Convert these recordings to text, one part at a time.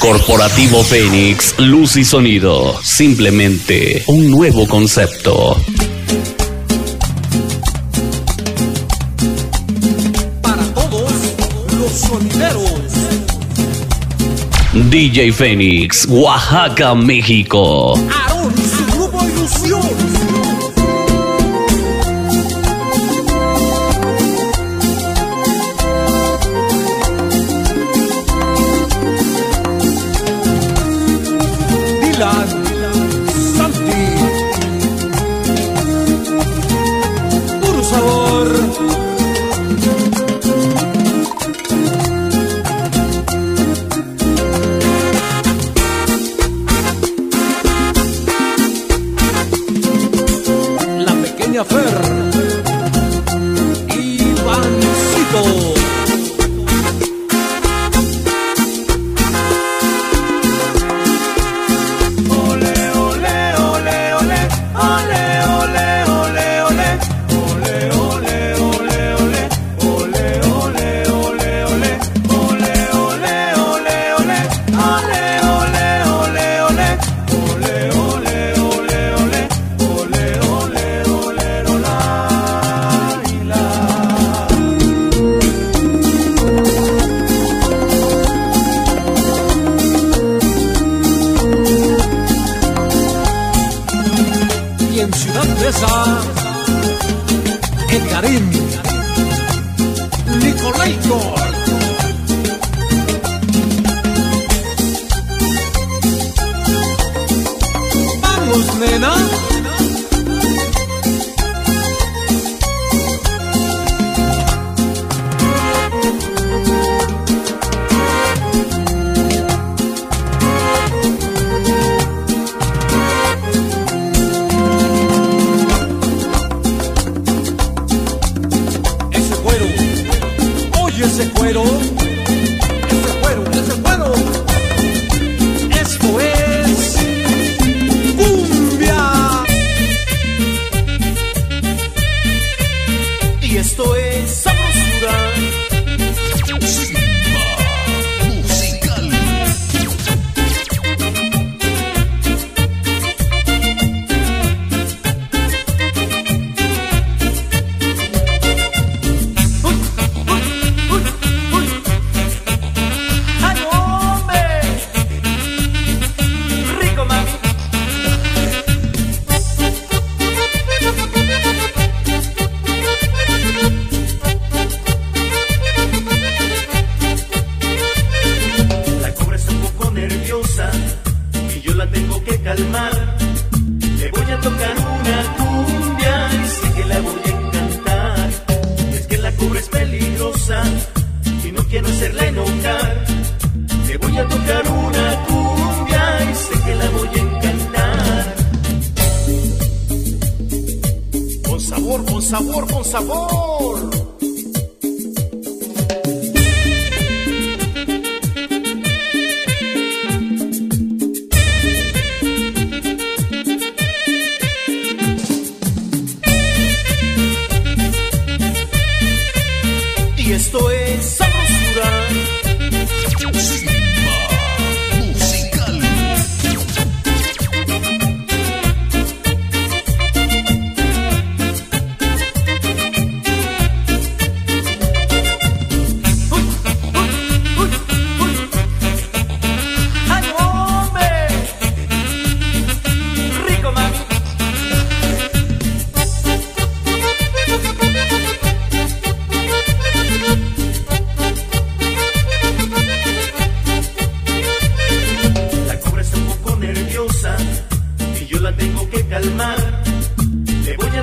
Corporativo Fénix, luz y sonido. Simplemente un nuevo concepto. Para todos los sonideros. DJ Fénix, Oaxaca, México.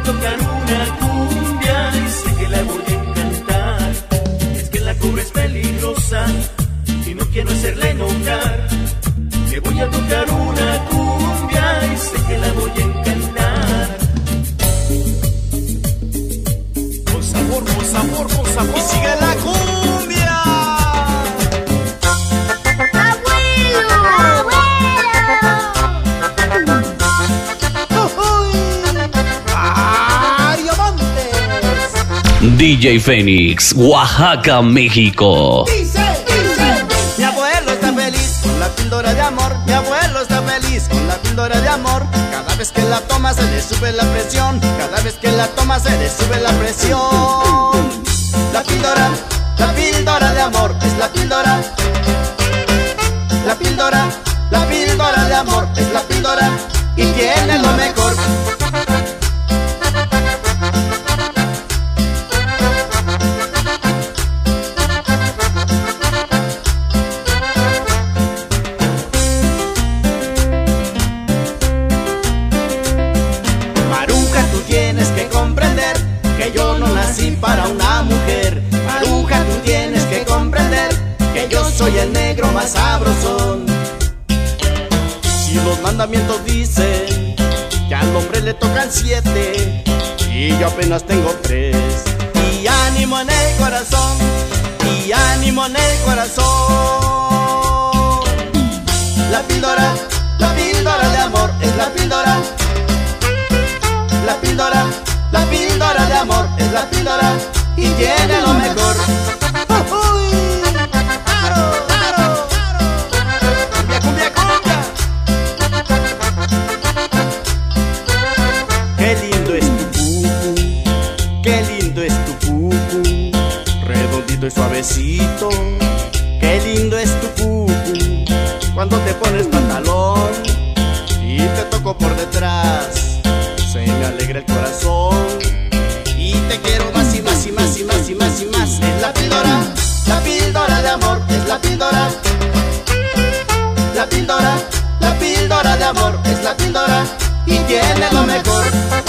tocar una cumbia y sé que la voy a encantar. Es que la cobra es peligrosa y no quiero hacerle enojar. Le voy a tocar una cumbia y sé que la voy a encantar. Con sabor, con sabor, con sabor. Y sigue la cumbia. DJ Fénix, Oaxaca, México. Mi abuelo está feliz con la píldora de amor. Mi abuelo está feliz con la píldora de amor. Cada vez que la toma se le sube la presión. Cada vez que la toma se le sube la presión. La píldora, la píldora de amor es la píldora los mandamientos dicen que al hombre le tocan siete y yo apenas tengo tres. Y ánimo en el corazón, y ánimo en el corazón. La píldora, la píldora de amor es la píldora. La píldora, la píldora de amor es la píldora y tiene lo mejor. suavecito. Qué lindo es tu cucu cuando te pones pantalón y te toco por detrás. Se me alegra el corazón y te quiero más y más y más y más y más y más. Es la píldora, la píldora de amor, es la píldora. La píldora, la píldora de amor, es la píldora y tiene lo mejor.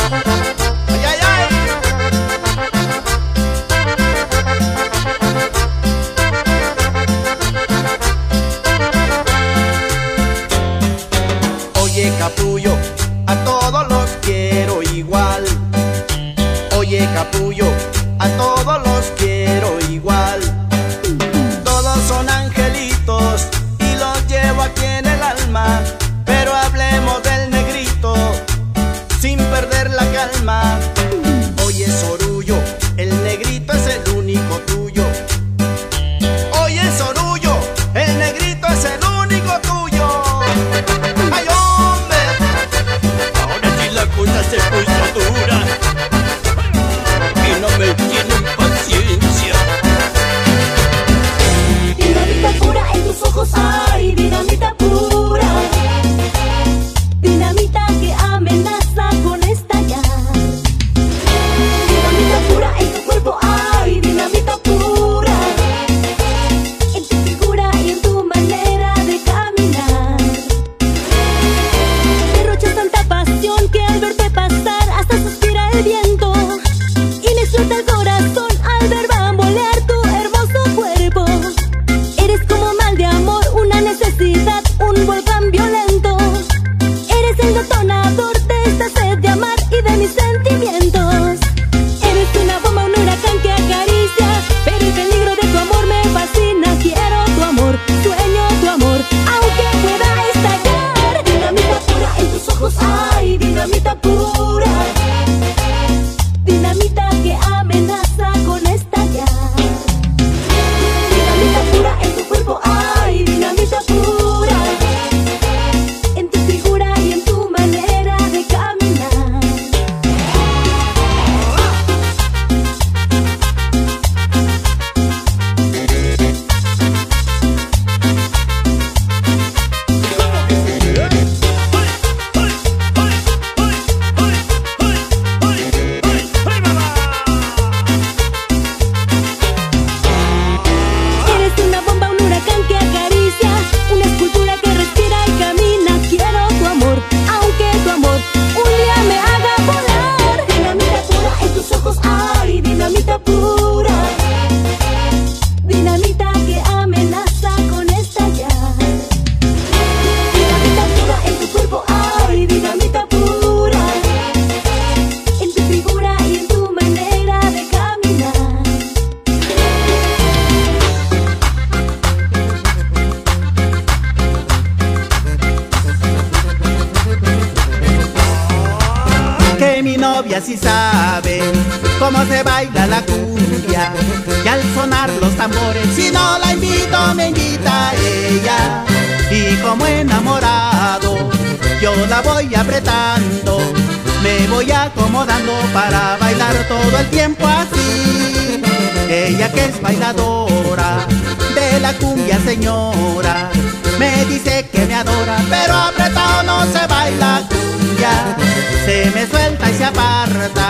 Cumbia señora, me dice que me adora, pero apretado no se baila cumbia. Se me suelta y se aparta,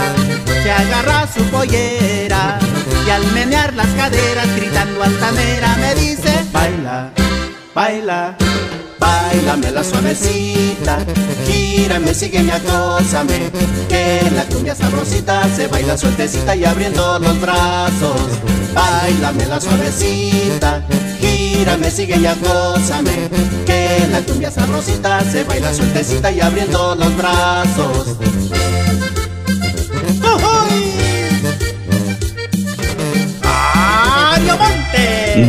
se agarra su pollera y al menear las caderas gritando altanera me dice baila, baila. Bailame la suavecita, gírame, sígueme, acósame Que la cumbia sabrosita se baila sueltecita y abriendo los brazos Bailame la suavecita, gírame, sígueme, acósame Que en la cumbia sabrosita se baila sueltecita y abriendo los brazos.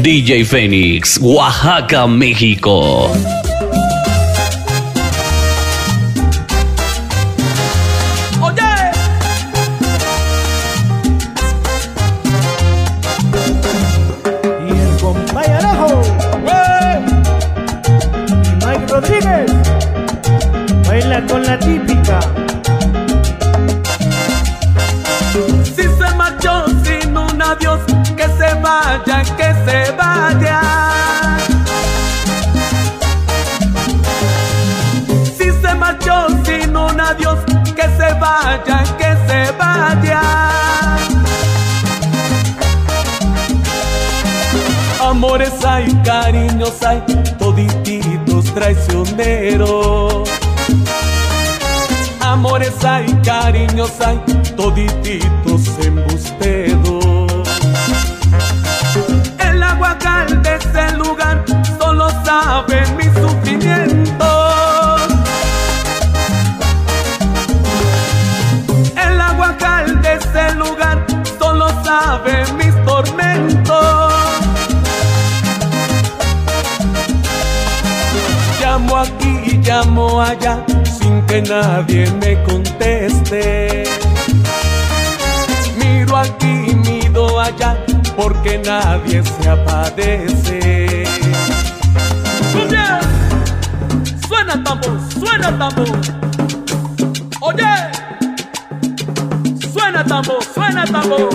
DJ Fénix, Oaxaca, México. Vaya, que se vaya. Amores hay, cariños hay, todititos traicioneros. Amores hay, cariños hay, todititos embusteros. El aguacal de ese lugar solo sabe mi sabe mis tormentos. Llamo aquí y llamo allá sin que nadie me conteste. Miro aquí y miro allá porque nadie se apadece. ¡Cumbia! Suena tambor, suena tambor. Oye, suena tambor, suena tambor.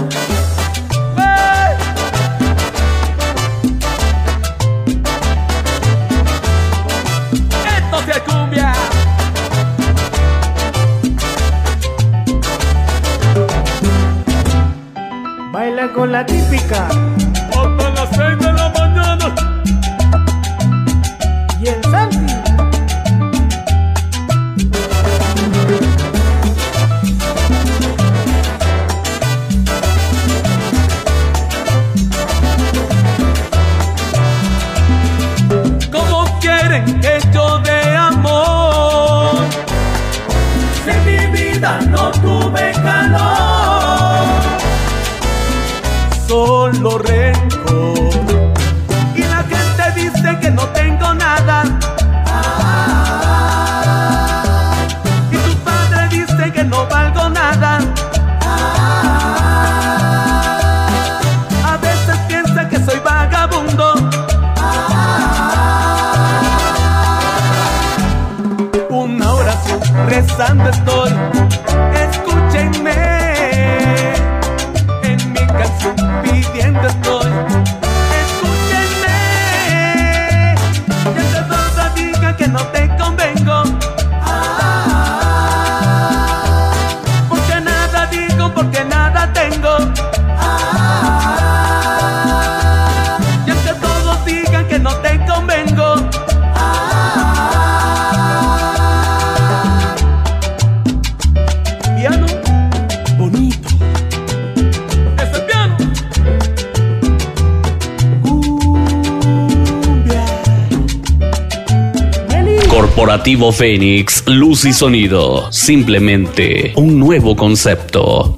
La Corporativo Fénix, luz y sonido. Simplemente un nuevo concepto.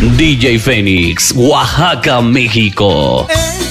DJ Fénix, Oaxaca, México. Es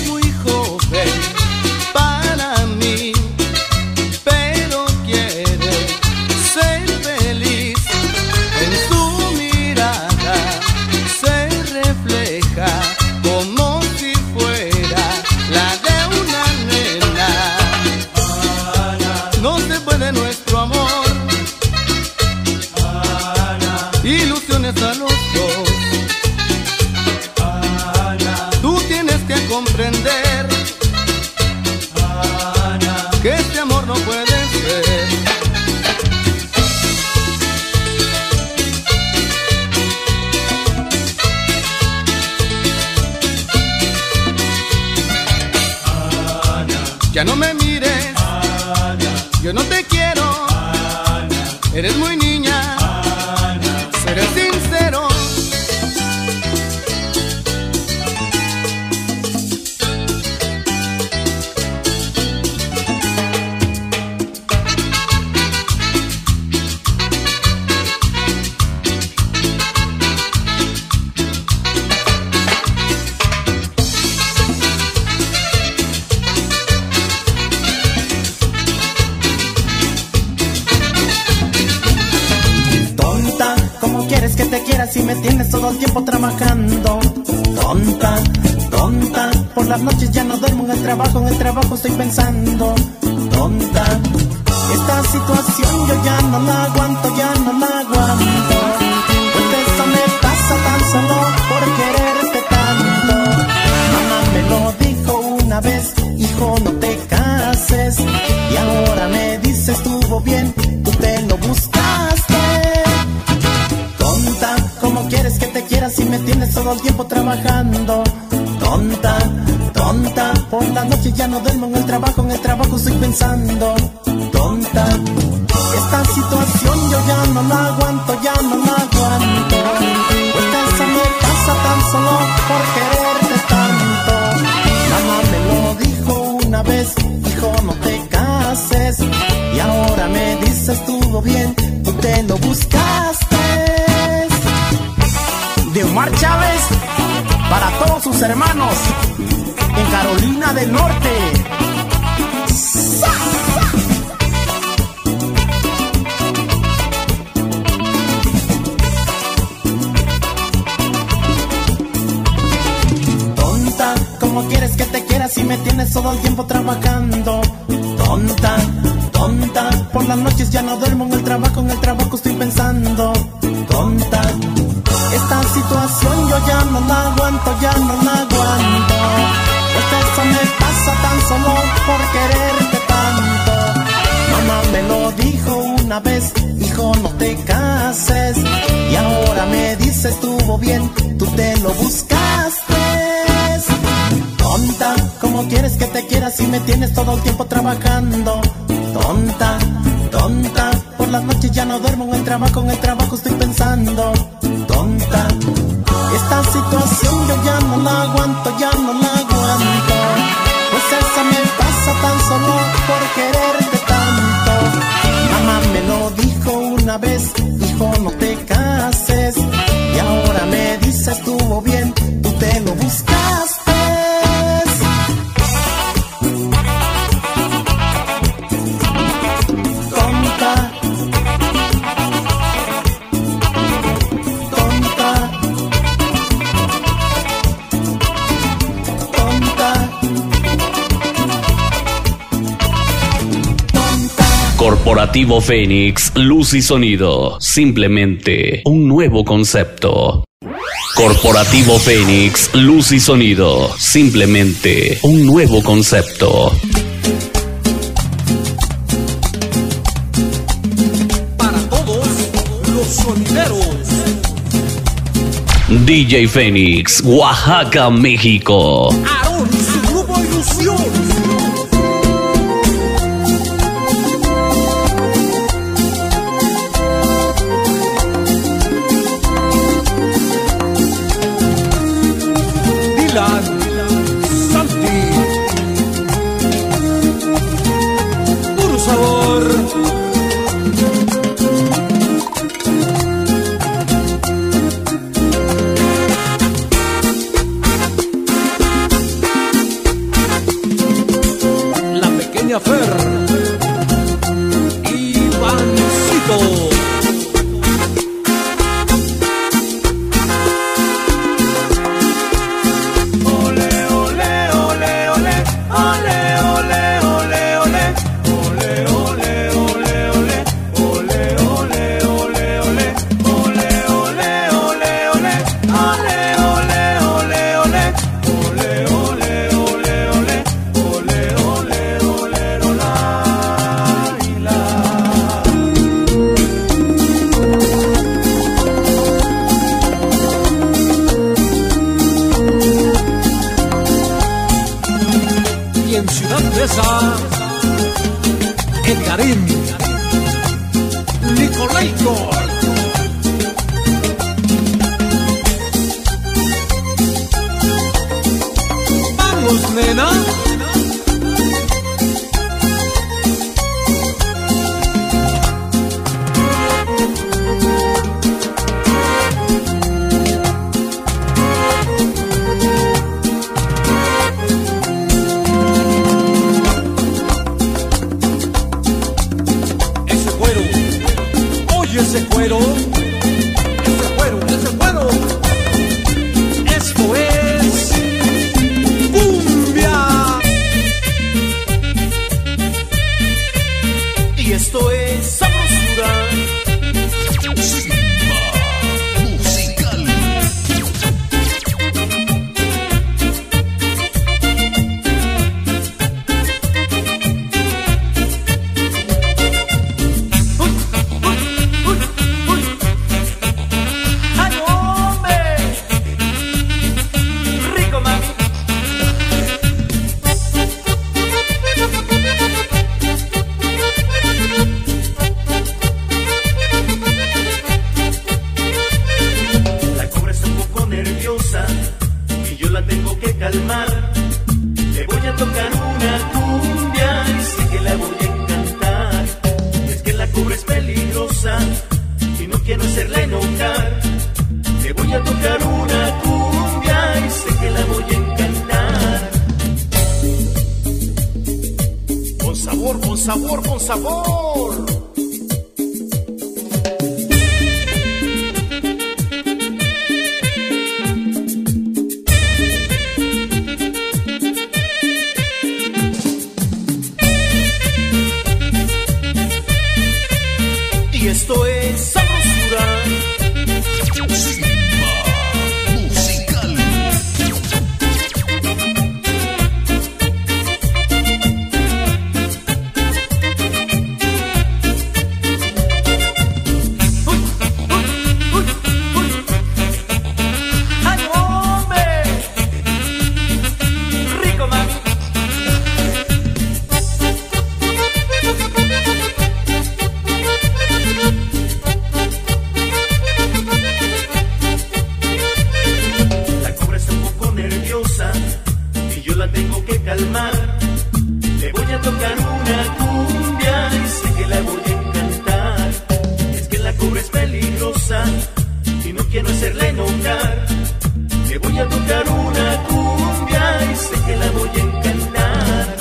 y me tienes todo el tiempo trabajando. Tonta, tonta, por las noches ya no duermo en el trabajo, en el trabajo estoy pensando. Tonta, esta situación yo ya no la aguanto, ya no la aguanto. Pues eso me pasa tan solo por quererte tanto. Mamá me lo dijo una vez, hijo no te cases. Y ahora me dice estuvo bien, si me tienes todo el tiempo trabajando? Tonta, tonta, por la noche ya no duermo en el trabajo, en el trabajo estoy pensando. Tonta, esta situación yo ya no la aguanto, ya no la aguanto. Pues eso me pasa tan solo por quererte tanto. Mamá me lo dijo una vez, hijo no te cases. Y ahora me dice estuvo bien, tú te lo buscaste. Omar Chávez para todos sus hermanos en Carolina del Norte. Tonta, ¿cómo quieres que te quiera si me tienes todo el tiempo trabajando? Tonta, tonta, por las noches ya no duermo en el trabajo tienes todo el tiempo trabajando? Tonta, tonta, por las noches ya no duermo en el trabajo, en el trabajo Corporativo Fénix, luz y sonido. Simplemente un nuevo concepto. Corporativo Fénix, luz y sonido. Simplemente un nuevo concepto. Para todos los sonideros. DJ Fénix, Oaxaca, México. el cariño. Voy a tocar una cumbia y sé que la voy a encantar.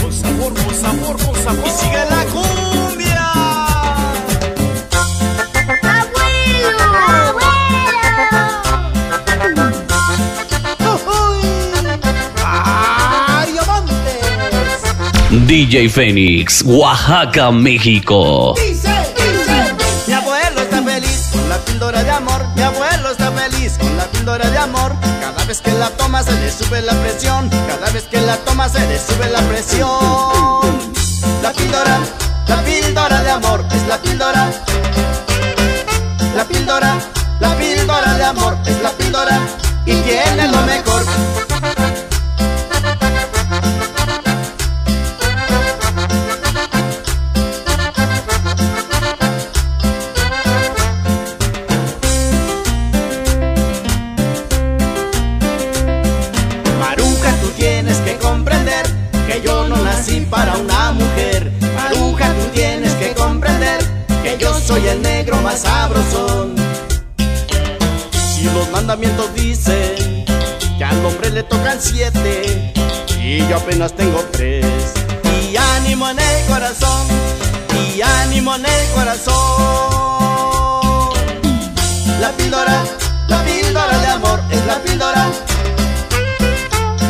Con sabor, con sabor, con sabor. Y sigue la cumbia. Abuelo, ¡Ay, amantes! DJ Fénix, Oaxaca, México. Píldora de amor. Cada vez que la toma se le sube la presión. Cada vez que la toma se le sube la presión. La píldora, la píldora de amor es la píldora. La píldora, la píldora de amor es la píldora y tiene lo mejor. Mandamientos dicen que al hombre le tocan siete y yo apenas tengo tres. Y ánimo en el corazón, y ánimo en el corazón. La píldora, la píldora de amor es la píldora.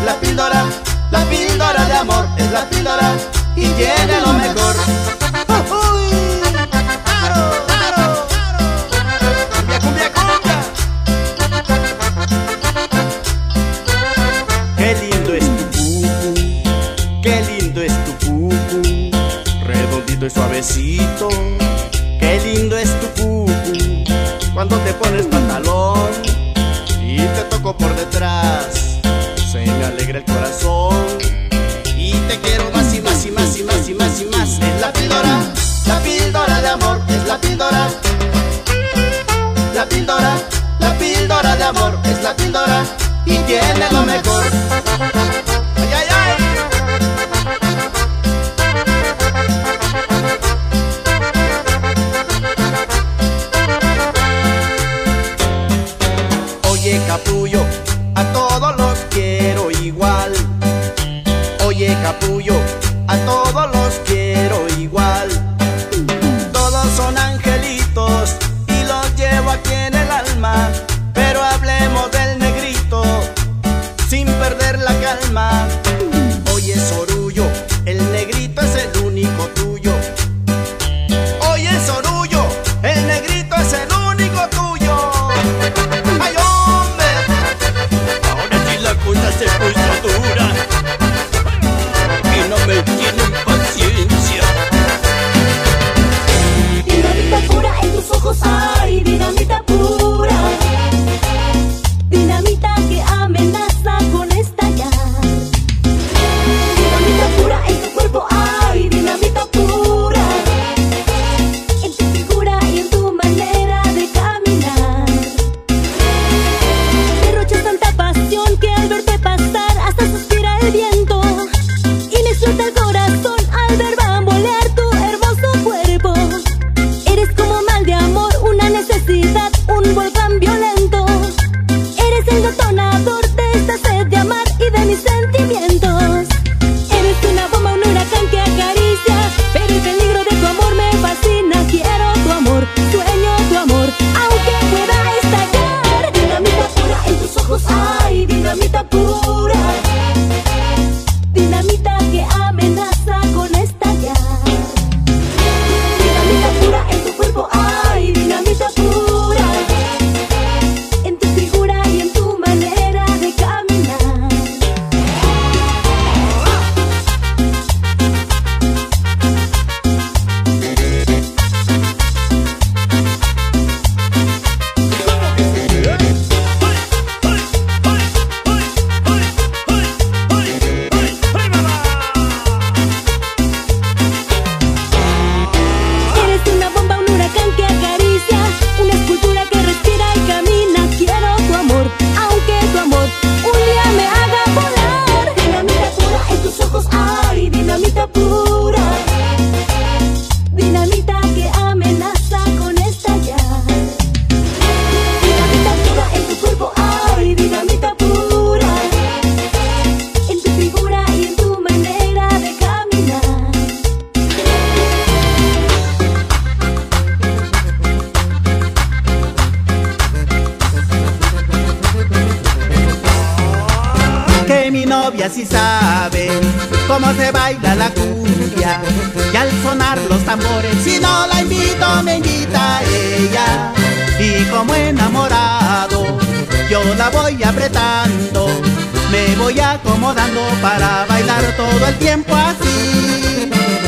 La píldora, la píldora de amor es la píldora y tiene lo mejor. Suavecito. ¡Qué lindo es tu cucu! Cuando te pones pantalón y te toco por detrás se me alegra el corazón y te quiero más y más y más y más y más y más. Es la píldora, la píldora de amor, es la píldora. La píldora, la píldora de amor, es la píldora y tiene lo mejor. Perder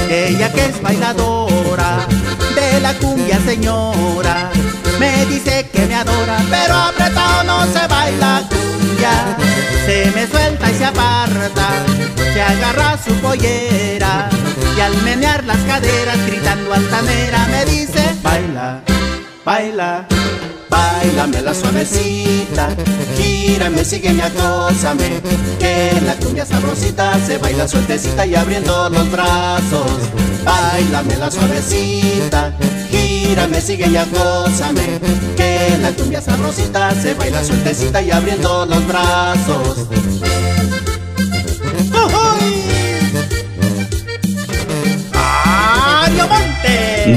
Ella que es bailadora de la cumbia señora. Me dice que me adora, pero apretado no se baila cumbia. Se me suelta y se aparta, se agarra su pollera. Y al menear las caderas, gritando altanera, me dice, baila, baila. Bailame la suavecita, gírame, sígueme, acósame Que la cumbia sabrosita se baila sueltecita y abriendo los brazos. Bailame la suavecita, gírame, sígueme, acósame Que la cumbia sabrosita se baila sueltecita y abriendo los brazos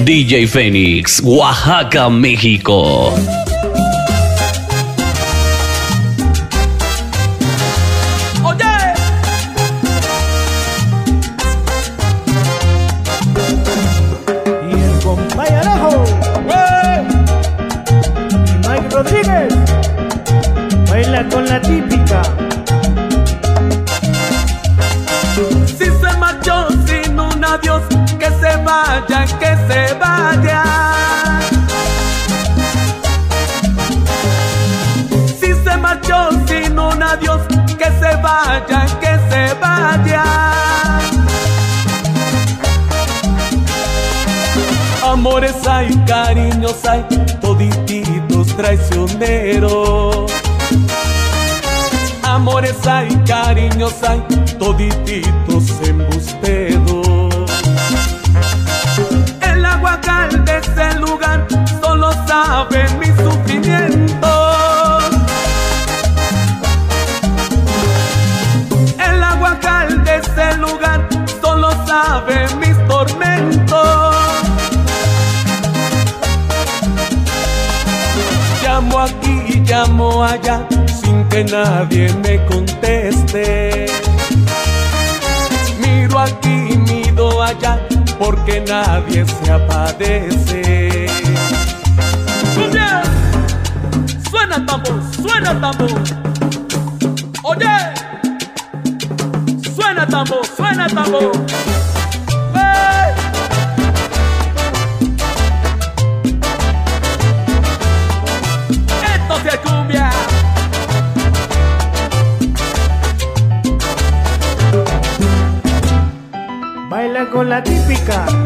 DJ Fénix, Oaxaca, México. Vaya, que se vaya. Amores hay, cariños hay, todititos traicioneros. Amores hay, cariños hay, todititos embusteros. El aguacal de ese lugar solo sabe mi sufrimiento. Llamo aquí y llamo allá sin que nadie me conteste. Miro aquí y miro allá porque nadie se apadece. ¡Cumbia! Suena tambor, suena tambor. Oye, suena tambor, suena tambor. Con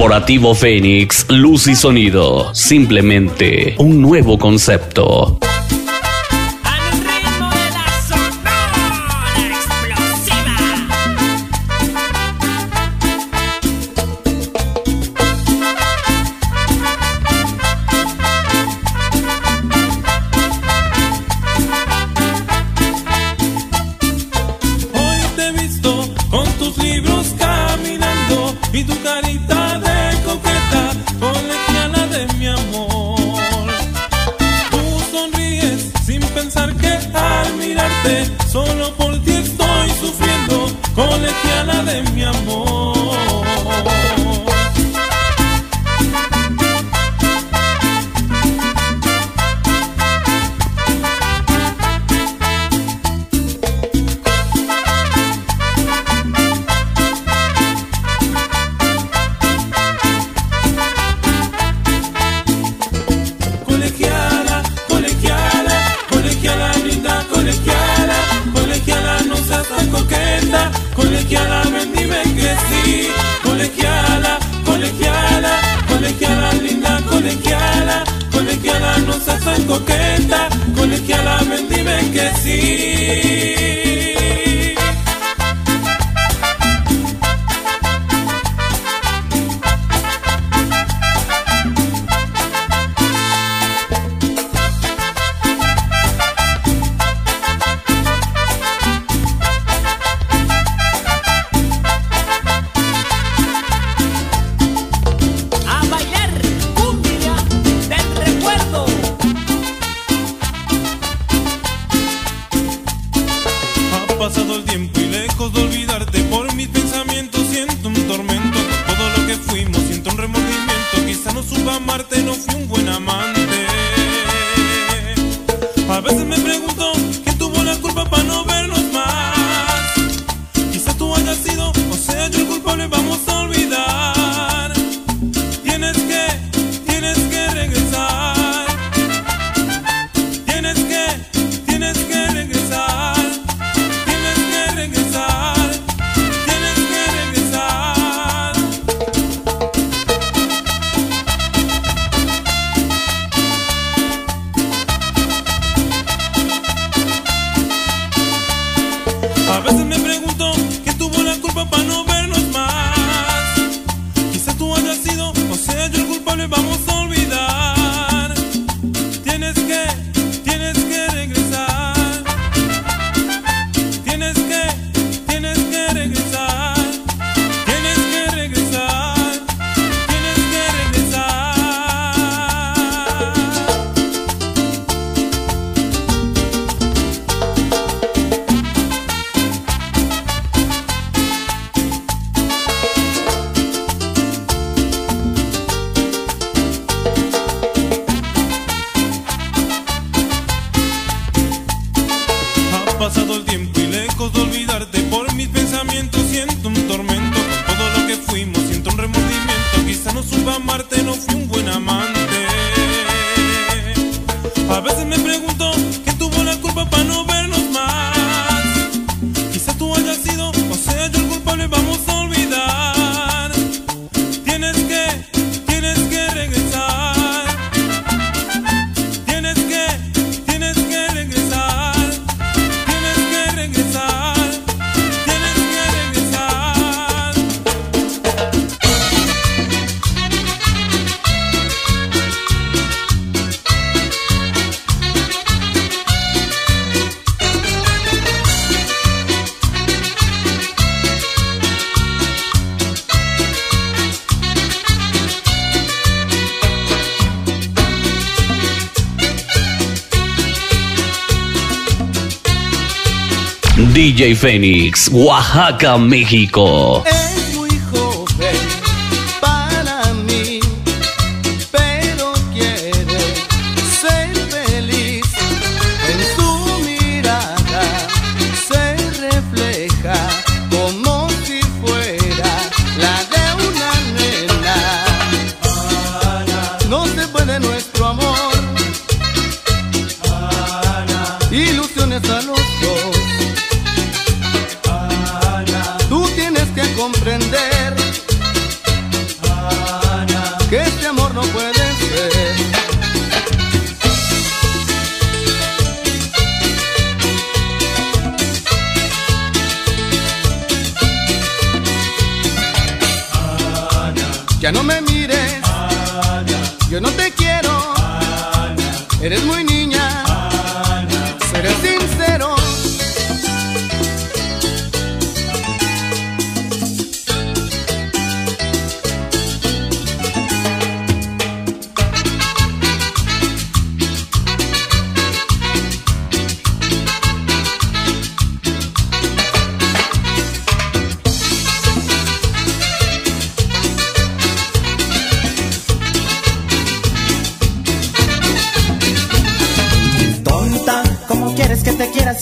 Corporativo Fénix, luz y sonido. Simplemente un nuevo concepto. DJ Fénix, Oaxaca, México. Es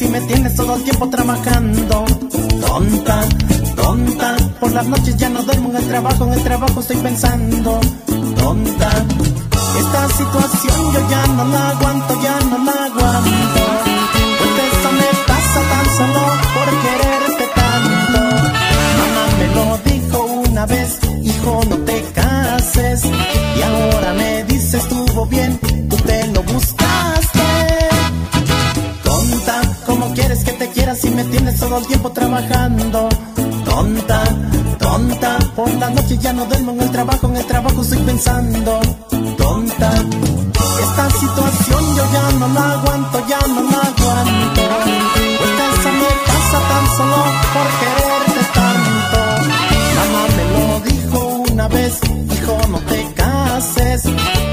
y me tienes todo el tiempo trabajando. Tonta, tonta, por las noches ya no duermo en el trabajo, en el trabajo estoy pensando. Tonta, esta situación yo ya no la aguanto, ya no la aguanto. Pues eso me pasa tan solo si me tienes todo el tiempo trabajando? Tonta, tonta, por la noche ya no duermo en el trabajo, en el trabajo estoy pensando. Tonta, esta situación yo ya no la aguanto, ya no la aguanto. Pues eso me pasa tan solo por quererte tanto. Mamá me lo dijo una vez, hijo no te cases.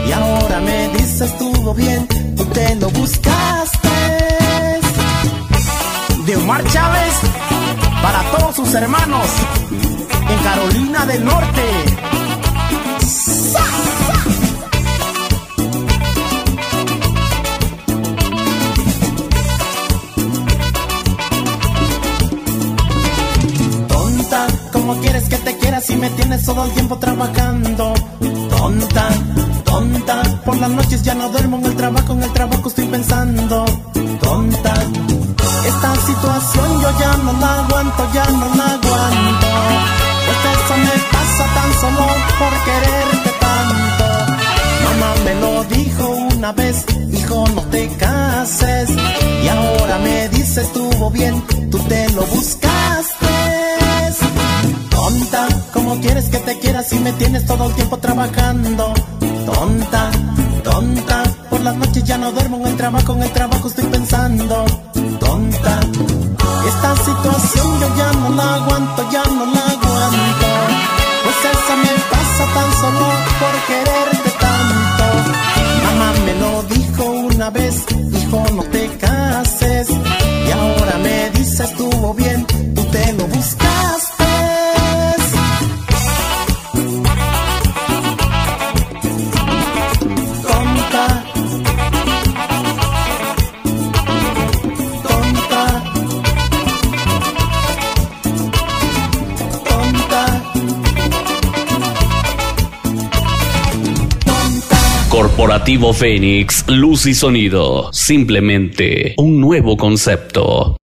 Y ahora me dice estuvo bien, tú te lo buscaste. Omar Chávez para todos sus hermanos en Carolina del Norte. Tonta, ¿cómo quieres que te quiera si me tienes todo el tiempo trabajando? Tonta, tonta, por las noches ya no duermo en el trabajo, en el trabajo estoy pensando. Tonta, esta situación yo ya no la aguanto, ya no la aguanto. Pues eso me pasa tan solo por quererte tanto. Mamá me lo dijo una vez, hijo no te cases. Y ahora me dice estuvo bien, tú te lo buscaste. Tonta, ¿cómo quieres que te quiera si me tienes todo el tiempo trabajando? Tonta, tonta, las noches ya no duermo en el trabajo, en el trabajo estoy pensando. Tonta, esta situación yo ya no la aguanto, ya no la aguanto. Pues esa me pasa tan solo por quererte tanto. Mamá me lo dijo una vez, hijo no te cases. Y ahora me dice estuvo bien, tú te lo buscaste. Corporativo Fénix, luz y sonido. Simplemente un nuevo concepto.